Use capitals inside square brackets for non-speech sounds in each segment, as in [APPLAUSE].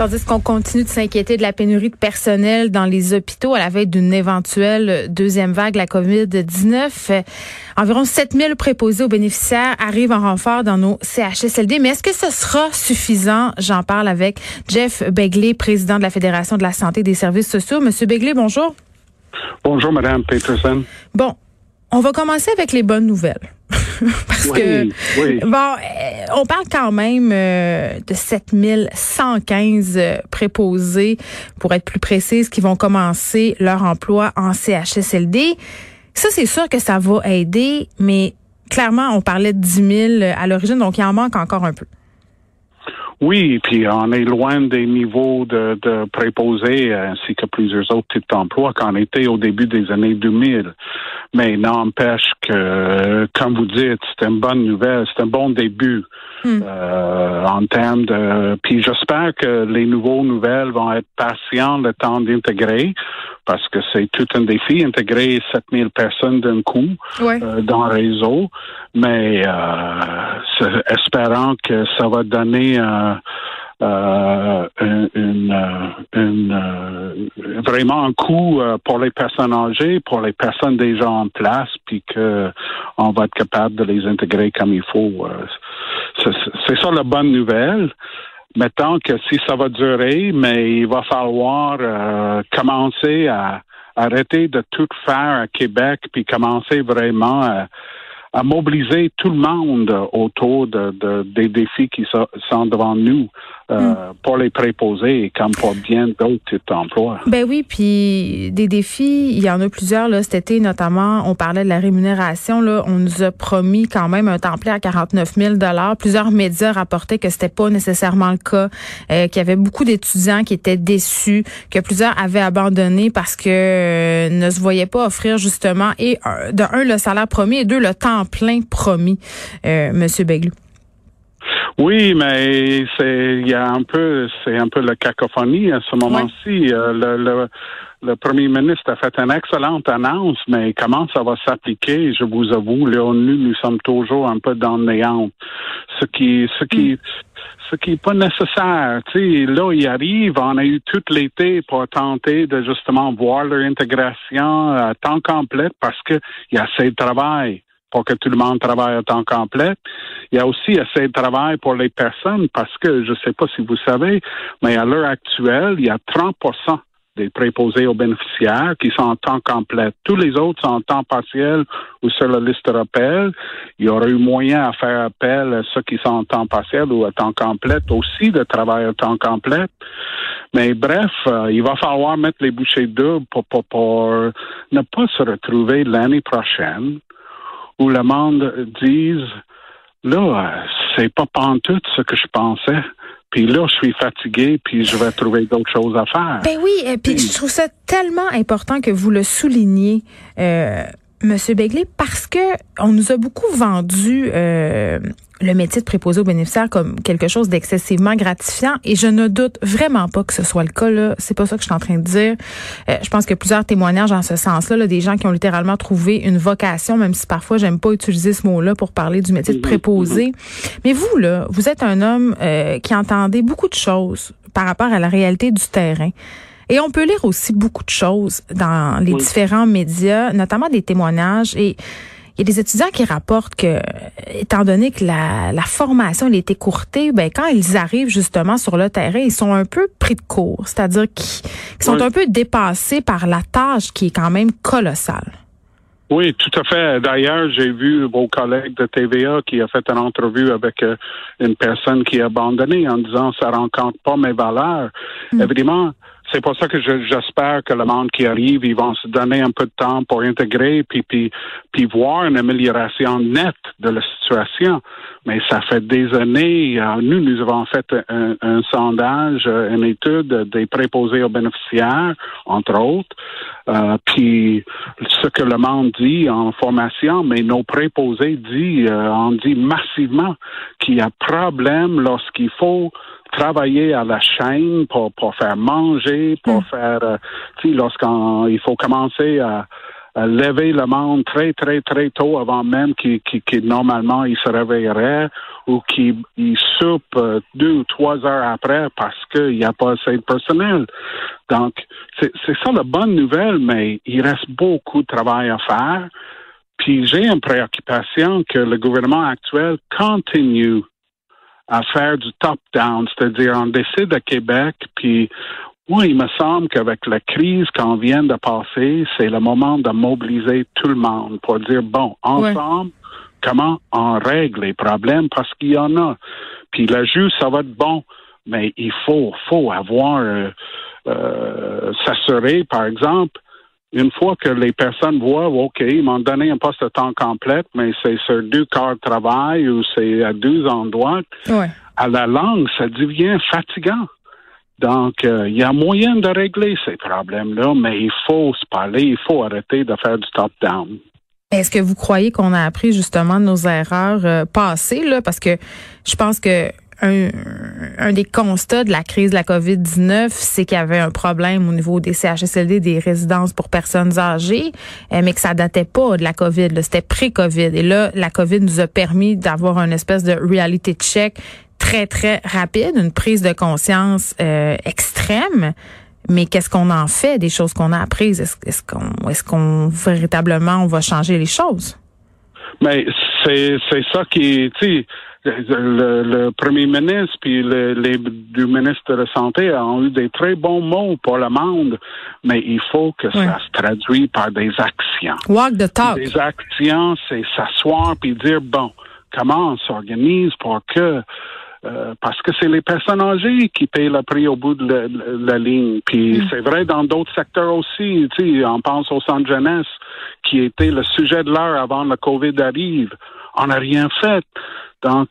Tandis qu'on continue de s'inquiéter de la pénurie de personnel dans les hôpitaux à la veille d'une éventuelle deuxième vague de la COVID-19. Euh, environ 7000 préposés aux bénéficiaires arrivent en renfort dans nos CHSLD. Mais est-ce que ce sera suffisant? J'en parle avec Jeff Begley, président de la Fédération de la santé et des services sociaux. Monsieur Begley, bonjour. Bonjour, Madame Peterson. Bon, on va commencer avec les bonnes nouvelles. [LAUGHS] Parce que, bon, euh, on parle quand même euh, de 7115 euh, préposés, pour être plus précise, qui vont commencer leur emploi en CHSLD. Ça, c'est sûr que ça va aider, mais clairement, on parlait de 10 000 à l'origine, donc il en manque encore un peu. Oui, puis on est loin des niveaux de, de préposés ainsi que plusieurs autres types d'emplois qu'on était au début des années 2000. Mais n'empêche que, comme vous dites, c'est une bonne nouvelle, c'est un bon début hmm. euh, en termes de. Puis j'espère que les nouveaux nouvelles vont être patients le temps d'intégrer, parce que c'est tout un défi intégrer 7000 personnes d'un coup euh, dans le réseau. Mais euh, espérant que ça va donner euh, une, une, vraiment un coup pour les personnes âgées, pour les personnes déjà en place, puis que on va être capable de les intégrer comme il faut. C'est ça la bonne nouvelle. Mettons que si ça va durer, mais il va falloir commencer à arrêter de tout faire à Québec, puis commencer vraiment à à mobiliser tout le monde autour de, de des défis qui sont devant nous euh, hmm. pour les préposer comme pour bien d'autres types d'emplois. Ben oui, puis des défis, il y en a plusieurs là cet été notamment. On parlait de la rémunération là, on nous a promis quand même un temps plein à 49 000 dollars. Plusieurs médias rapportaient que c'était pas nécessairement le cas, euh, qu'il y avait beaucoup d'étudiants qui étaient déçus, que plusieurs avaient abandonné parce que euh, ne se voyaient pas offrir justement et de un le salaire promis et deux le temps plein promis, euh, Monsieur Beglou. Oui, mais c'est il y a un peu c'est un peu la cacophonie à ce moment-ci. Euh, le, le, premier ministre a fait une excellente annonce, mais comment ça va s'appliquer, je vous avoue, là, nous, nous sommes toujours un peu dans le néant. Ce qui ce qui mm. ce qui n'est pas nécessaire. Tu sais, là, ils arrivent, on a eu tout l'été pour tenter de justement voir leur intégration à temps complet parce qu'il y a assez de travail pour que tout le monde travaille à temps complet. Il y a aussi assez de travail pour les personnes parce que je ne sais pas si vous savez, mais à l'heure actuelle, il y a 30% des préposés aux bénéficiaires qui sont en temps complet. Tous les autres sont en temps partiel ou sur la liste rappel. Il y aurait eu moyen à faire appel à ceux qui sont en temps partiel ou à temps complet aussi de travailler à temps complet. Mais bref, euh, il va falloir mettre les bouchées doubles pour, pour, pour ne pas se retrouver l'année prochaine où le monde dise là, c'est pas tout ce que je pensais. Puis là, je suis fatigué, puis je vais trouver d'autres choses à faire. Ben oui, et puis je trouve ça tellement important que vous le souligniez. Euh, Monsieur Begley, parce que on nous a beaucoup vendu euh, le métier de préposé aux bénéficiaires comme quelque chose d'excessivement gratifiant et je ne doute vraiment pas que ce soit le cas là. C'est pas ça que je suis en train de dire. Euh, je pense que plusieurs témoignages en ce sens-là, là, des gens qui ont littéralement trouvé une vocation, même si parfois j'aime pas utiliser ce mot-là pour parler du métier de préposé. Mais vous là, vous êtes un homme euh, qui entendait beaucoup de choses par rapport à la réalité du terrain. Et on peut lire aussi beaucoup de choses dans les différents médias, notamment des témoignages. Et y a des étudiants qui rapportent que, étant donné que la, formation elle est écourtée, ben quand ils arrivent justement sur le terrain, ils sont un peu pris de court, c'est-à-dire qu'ils sont un peu dépassés par la tâche qui est quand même colossale. Oui, tout à fait. D'ailleurs, j'ai vu vos collègues de TVA qui a fait une entrevue avec euh, une personne qui a abandonné en disant ça rencontre pas mes valeurs. Hmm. Évidemment, c'est pour ça que j'espère que le monde qui arrive, ils vont se donner un peu de temps pour intégrer puis, puis, puis voir une amélioration nette de la situation. Mais ça fait des années, euh, nous, nous avons fait un, sondage, une étude des préposés aux bénéficiaires, entre autres. Euh, puis ce que le monde dit en formation, mais nos préposés dit, euh, on dit massivement qu'il y a problème lorsqu'il faut travailler à la chaîne pour, pour faire manger, pour Mm. faire, euh, tu sais, lorsqu'on il faut commencer à, à lever le monde très, très, très tôt avant même qu'il normalement il se réveillerait ou qu'il il soupe euh, deux ou trois heures après parce qu'il n'y a pas assez de personnel. Donc, c'est c'est ça la bonne nouvelle, mais il reste beaucoup de travail à faire. Puis j'ai une préoccupation que le gouvernement actuel continue à faire du top-down, c'est-à-dire on décide à Québec, puis oui, il me semble qu'avec la crise qu'on vient de passer, c'est le moment de mobiliser tout le monde pour dire, bon, ensemble, comment on règle les problèmes, parce qu'il y en a. Puis le jeu, ça va être bon, mais il faut, faut avoir, euh, euh, s'assurer, par exemple, une fois que les personnes voient, OK, ils m'ont donné un poste de temps complet, mais c'est sur deux quarts de travail ou c'est à deux endroits, Ouais. à la langue, ça devient fatigant. Donc, euh, il y a moyen de régler ces problèmes-là, mais il faut se parler, il faut arrêter de faire du top-down. Est-ce que vous croyez qu'on a appris justement de nos erreurs euh, passées là? Parce que je pense que un, un des constats de la crise de la COVID-19, c'est qu'il y avait un problème au niveau des CHSLD, des résidences pour personnes âgées, euh, mais que ça datait pas de la COVID, c'était pré-COVID. Et là, la COVID nous a permis d'avoir une espèce de reality check très, très rapide, une prise de conscience euh, extrême. Mais qu'est-ce qu'on en fait des choses qu'on a apprises? Est-ce est-ce qu'on est-ce qu'on véritablement on va changer les choses? Mais c'est c'est ça qui, sais, le, le premier ministre puis le, les deux ministres de la santé ont eu des très bons mots pour le monde, mais il faut que ça se traduise par des actions. Walk the talk. Des actions, c'est s'asseoir puis dire bon, comment on s'organise pour que euh, parce que c'est les personnes âgées qui payent le prix au bout de la, ligne. Puis Mm. c'est vrai dans d'autres secteurs aussi. Tu sais, on pense au centre jeunesse qui était le sujet de l'heure avant le COVID arrive. On n'a rien fait. Donc,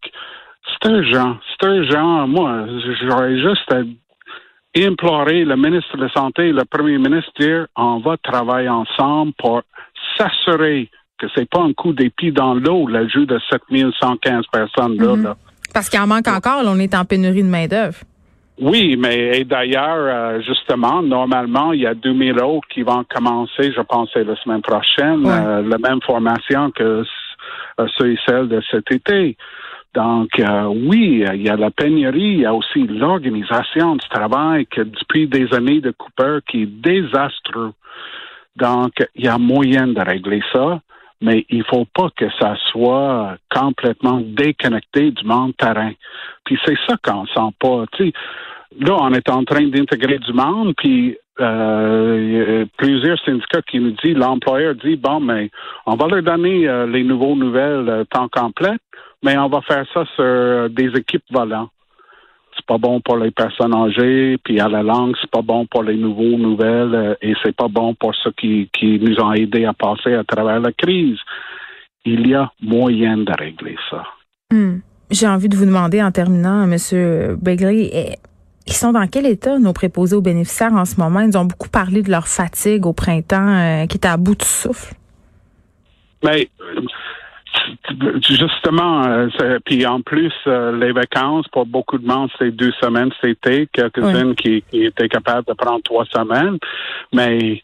c'est urgent. C'est urgent. Moi, j'aurais juste à implorer le ministre de la Santé et le premier ministre dire on va travailler ensemble pour s'assurer que c'est pas un coup d'épée dans l'eau, l'ajout de 7115 personnes là. Mhm. là. Parce qu'il en manque encore, là, on est en pénurie de main-d'œuvre. Oui, mais et d'ailleurs, euh, justement, normalement, il y a 2000 autres qui vont commencer, je pense, c'est la semaine prochaine, Ouais. euh, la même formation que euh, ceux et celles de cet été. Donc, euh, oui, il y a la pénurie, il y a aussi l'organisation du travail que depuis des années de Cooper qui est désastreux. Donc, il y a moyen de régler ça, mais il faut pas que ça soit complètement déconnecté du monde terrain. Puis c'est ça qu'on sent pas. Tu sais, là, on est en train d'intégrer du monde, puis euh, plusieurs syndicats qui nous disent, l'employeur dit, bon, mais on va leur donner euh, les nouveaux nouvelles euh, temps complet, mais on va faire ça sur des équipes volantes. Pas bon pour les personnes âgées, puis à la langue, c'est pas bon pour les nouveaux nouvelles, euh, et c'est pas bon pour ceux qui, qui nous ont aidés à passer à travers la crise. Il y a moyen de régler ça. Hmm. J'ai envie de vous demander en terminant, Monsieur Begley, eh, ils sont dans quel état nos préposés aux bénéficiaires en ce moment? Ils ont beaucoup parlé de leur fatigue au printemps, euh, qui est à bout de souffle. Mais euh, justement, euh, c'est- puis en plus, euh, les vacances, pour beaucoup de monde, c'est deux semaines cet été, quelques-unes qui, qui étaient capables de prendre trois semaines. Mais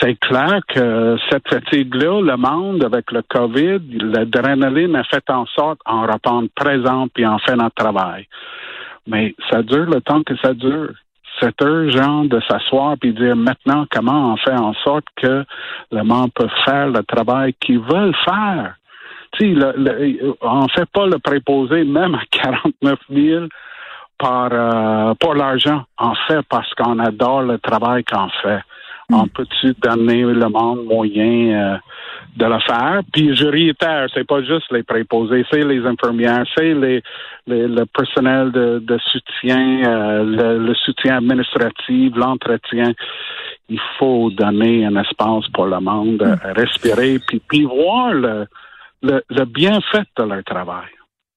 c'est clair que cette fatigue-là, le monde, avec le COVID, l'adrénaline a fait en sorte en reprendre présent puis en fait notre travail. Mais ça dure le temps que ça dure. C'est urgent de s'asseoir puis dire maintenant comment on fait en sorte que le monde peut faire le travail qu'ils veulent faire? Le, le- on fait pas le préposé même à 49 000 par, euh, pour l'argent. On fait parce qu'on adore le travail qu'on fait. On peut-tu donner le monde moyen euh, de le faire? Puis je réitère, c'est pas juste les préposés, c'est les infirmières, c'est les, les- le personnel de, de soutien, euh, le, le soutien administratif, l'entretien. Il faut donner un espace pour le monde, euh, respirer, puis, puis voir le, le, le bienfait de leur travail.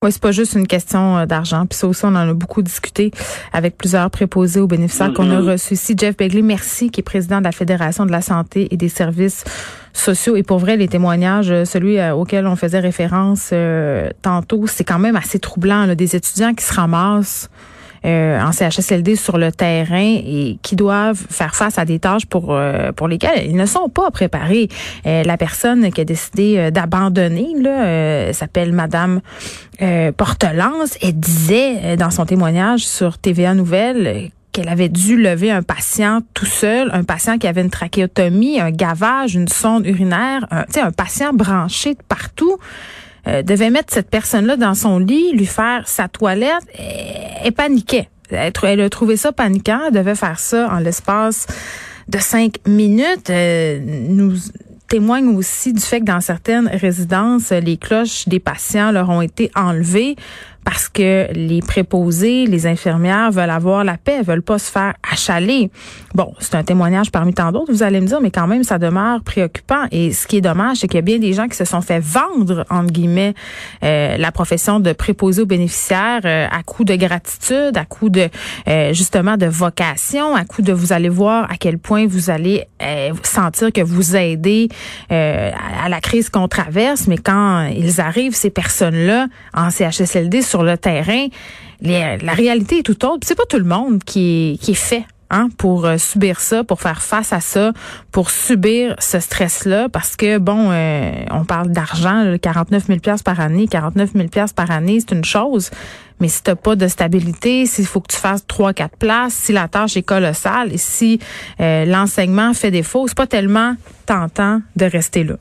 Oui, c'est pas juste une question euh, d'argent. Puis ça aussi, on en a beaucoup discuté avec plusieurs préposés aux bénéficiaires qu'on a Mhm. reçus ici. Jeff Begley, merci, qui est président de la Fédération de la santé et des services sociaux. Et pour vrai, les témoignages, euh, celui euh, auquel on faisait référence euh, tantôt, c'est quand même assez troublant. là, des étudiants qui se ramassent en CHSLD sur le terrain et qui doivent faire face à des tâches pour pour lesquelles ils ne sont pas préparés. la personne qui a décidé d'abandonner là s'appelle Madame Portelance. Elle disait dans son témoignage sur TVA Nouvelle qu'elle avait dû lever un patient tout seul, un patient qui avait une trachéotomie, un gavage, une sonde urinaire, un, un patient branché de partout. Euh, devait mettre cette personne-là dans son lit, lui faire sa toilette, et, paniquait. Elle, a trouvé ça paniquant. Elle devait faire ça en l'espace de cinq minutes. Euh, nous témoigne aussi du fait que dans certaines résidences, les cloches des patients leur ont été enlevées parce que les préposés, les infirmières veulent avoir la paix, veulent pas se faire achaler. Bon, c'est un témoignage parmi tant d'autres, vous allez me dire, mais quand même, ça demeure préoccupant. Et ce qui est dommage, c'est qu'il y a bien des gens qui se sont fait vendre, entre guillemets, euh, la profession de préposé aux bénéficiaires euh, à coup de gratitude, à coup de, euh, justement, de vocation, à coup de vous allez voir à quel point vous allez sentir que vous aidez à la crise qu'on traverse. Mais quand ils arrivent, ces personnes-là, en CHSLD, sur le terrain, la réalité est tout autre. C'est pas tout le monde qui est, qui est fait Hein, pour euh, subir ça, pour faire face à ça, pour subir ce stress-là, parce que bon, euh, on parle d'argent, 49 000 par année, 49 000 par année, c'est une chose, mais si t'as pas de stabilité, s'il faut que tu fasses trois, quatre places, si la tâche est colossale et si euh, l'enseignement fait défaut, c'est pas tellement tentant de rester là.